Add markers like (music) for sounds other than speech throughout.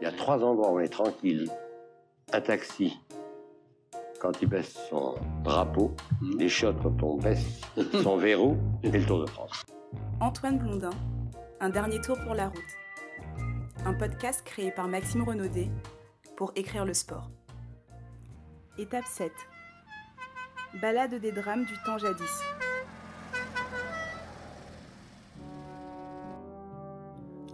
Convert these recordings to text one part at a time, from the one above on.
Il y a trois endroits où on est tranquille. Un taxi, quand il baisse son drapeau, les chiottes quand on baisse (laughs) son verrou, et le Tour de France. Antoine Blondin, Un dernier tour pour la route. Un podcast créé par Maxime Renaudet pour écrire le sport. Étape 7. Balade des drames du temps jadis.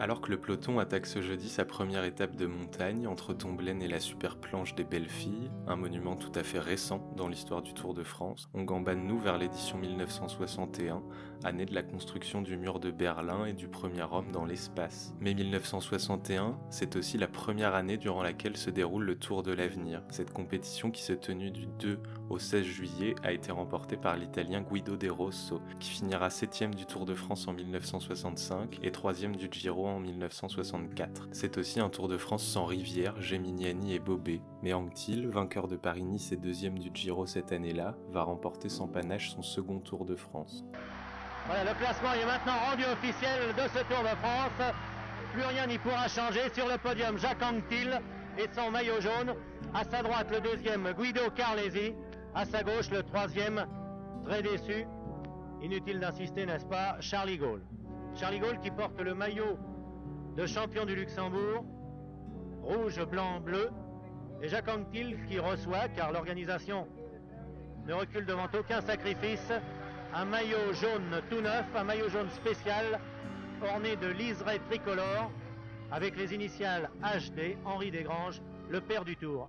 Alors que le peloton attaque ce jeudi sa première étape de montagne entre Tomblaine et la super planche des Belles Filles, un monument tout à fait récent dans l'histoire du Tour de France, on gambade nous vers l'édition 1961, année de la construction du mur de Berlin et du premier homme dans l'espace. Mais 1961, c'est aussi la première année durant laquelle se déroule le Tour de l'avenir. Cette compétition qui s'est tenue du 2 au 16 juillet a été remportée par l'Italien Guido De Rosso, qui finira 7 du Tour de France en 1965 et 3 du Giro en 1964. C'est aussi un Tour de France sans Rivière, Geminiani et Bobet. Mais Anctil, vainqueur de Paris-Nice et deuxième du Giro cette année-là, va remporter sans panache son second Tour de France. Le classement est maintenant rendu officiel de ce Tour de France. Plus rien n'y pourra changer. Sur le podium, Jacques Anctil et son maillot jaune. À sa droite, le deuxième, Guido Carlesi. À sa gauche, le troisième, très déçu. Inutile d'insister, n'est-ce pas, Charlie Gaulle. Charlie Gaulle qui porte le maillot de champion du Luxembourg, rouge, blanc, bleu. Et Jacques Anquetil qui reçoit, car l'organisation ne recule devant aucun sacrifice, un maillot jaune tout neuf, un maillot jaune spécial, orné de liseré tricolore, avec les initiales HD, Henri Desgranges, le père du Tour.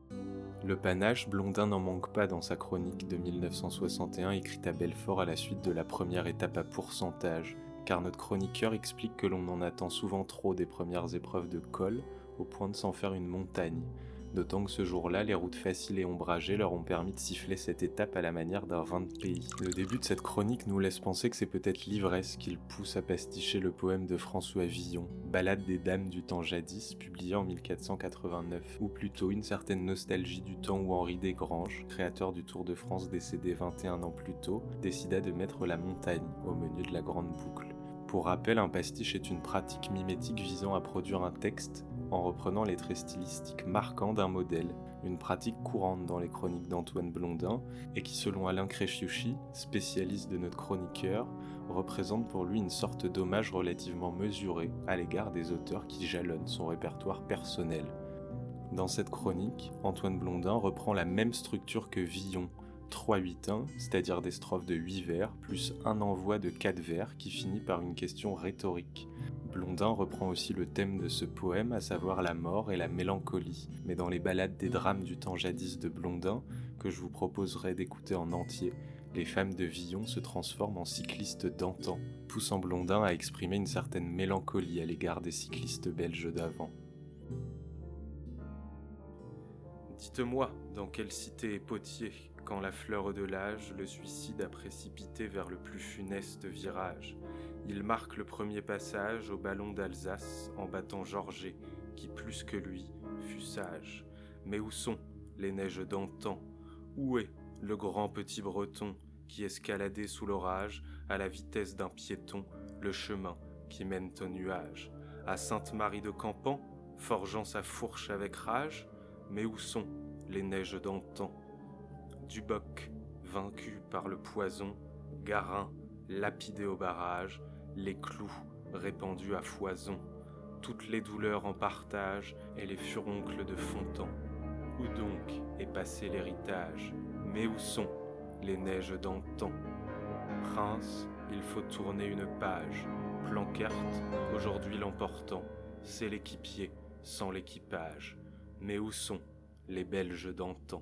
Le panache, Blondin n'en manque pas dans sa chronique de 1961 écrite à Belfort à la suite de la première étape à pourcentage, car notre chroniqueur explique que l'on en attend souvent trop des premières épreuves de col, au point de s'en faire une montagne. D'autant que ce jour-là, les routes faciles et ombragées leur ont permis de siffler cette étape à la manière d'un vin de pays. Le début de cette chronique nous laisse penser que c'est peut-être l'ivresse qui le pousse à pasticher le poème de François Villon, Ballade des dames du temps jadis, publié en 1489, ou plutôt une certaine nostalgie du temps où Henri Desgranges, créateur du Tour de France décédé 21 ans plus tôt, décida de mettre la montagne au menu de la grande boucle. Pour rappel, un pastiche est une pratique mimétique visant à produire un texte en reprenant les traits stylistiques marquants d'un modèle, une pratique courante dans les chroniques d'Antoine Blondin et qui, selon Alain Créchiucci, spécialiste de notre chroniqueur, représente pour lui une sorte d'hommage relativement mesuré à l'égard des auteurs qui jalonnent son répertoire personnel. Dans cette chronique, Antoine Blondin reprend la même structure que Villon, 3-8-1, c'est-à-dire des strophes de 8 vers, plus un envoi de 4 vers qui finit par une question rhétorique. Blondin reprend aussi le thème de ce poème, à savoir la mort et la mélancolie, mais dans les ballades des drames du temps jadis de Blondin, que je vous proposerai d'écouter en entier, les femmes de Villon se transforment en cyclistes d'antan, poussant Blondin à exprimer une certaine mélancolie à l'égard des cyclistes belges d'avant. Dites-moi, dans quelle cité est Potier, quand la fleur de l'âge le suicide a précipité vers le plus funeste virage. Il marque le premier passage au ballon d'Alsace en battant Georget, qui plus que lui fut sage. Mais où sont les neiges d'antan? Où est le grand petit breton qui escaladait sous l'orage à la vitesse d'un piéton le chemin qui mène au nuage? À Sainte-Marie de Campan, forgeant sa fourche avec rage? Mais où sont les neiges d'antan? Duboc, vaincu par le poison, Garin, lapidé au barrage, les clous répandus à foison, toutes les douleurs en partage et les furoncles de Fontan. Où donc est passé l'héritage? Mais où sont les neiges d'antan? Prince, il faut tourner une page. Plancarte, aujourd'hui l'emportant, c'est l'équipier sans l'équipage. Mais où sont les Belges d'antan?